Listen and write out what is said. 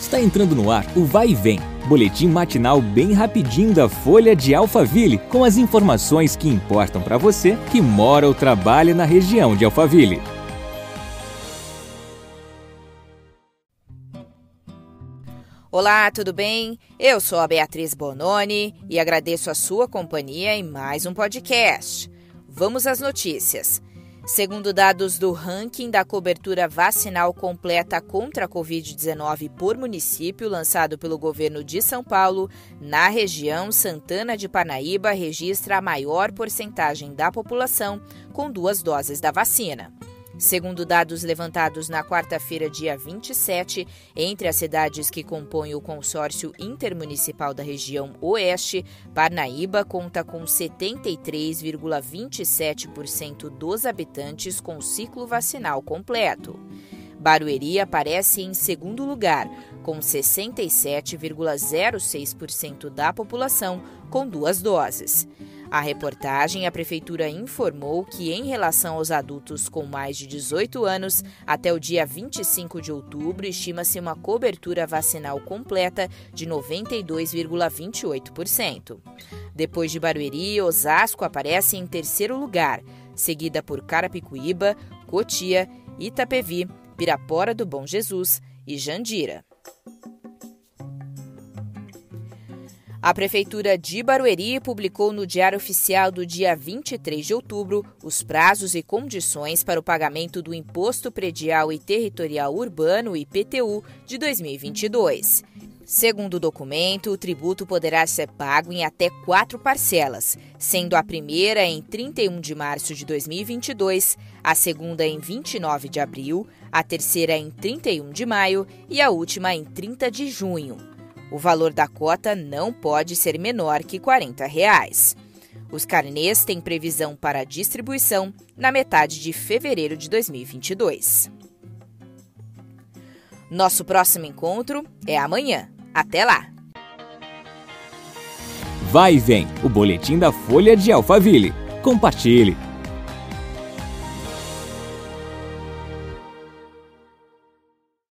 Está entrando no ar o Vai e Vem, boletim matinal bem rapidinho da Folha de Alphaville, com as informações que importam para você que mora ou trabalha na região de Alphaville. Olá, tudo bem? Eu sou a Beatriz Bononi e agradeço a sua companhia em mais um podcast. Vamos às notícias. Segundo dados do ranking da cobertura vacinal completa contra a Covid-19 por município, lançado pelo governo de São Paulo, na região Santana de Parnaíba registra a maior porcentagem da população com duas doses da vacina. Segundo dados levantados na quarta-feira, dia 27, entre as cidades que compõem o consórcio intermunicipal da região Oeste, Parnaíba conta com 73,27% dos habitantes com ciclo vacinal completo. Barueri aparece em segundo lugar, com 67,06% da população com duas doses. A reportagem, a Prefeitura informou que, em relação aos adultos com mais de 18 anos, até o dia 25 de outubro, estima-se uma cobertura vacinal completa de 92,28%. Depois de Barueri, Osasco aparece em terceiro lugar, seguida por Carapicuíba, Cotia, Itapevi, Pirapora do Bom Jesus e Jandira. A Prefeitura de Barueri publicou no Diário Oficial do dia 23 de outubro os prazos e condições para o pagamento do Imposto Predial e Territorial Urbano, IPTU, de 2022. Segundo o documento, o tributo poderá ser pago em até quatro parcelas, sendo a primeira em 31 de março de 2022, a segunda em 29 de abril, a terceira em 31 de maio e a última em 30 de junho. O valor da cota não pode ser menor que 40 reais. Os carnês têm previsão para distribuição na metade de fevereiro de 2022. Nosso próximo encontro é amanhã. Até lá! Vai e vem o boletim da Folha de Alphaville. Compartilhe!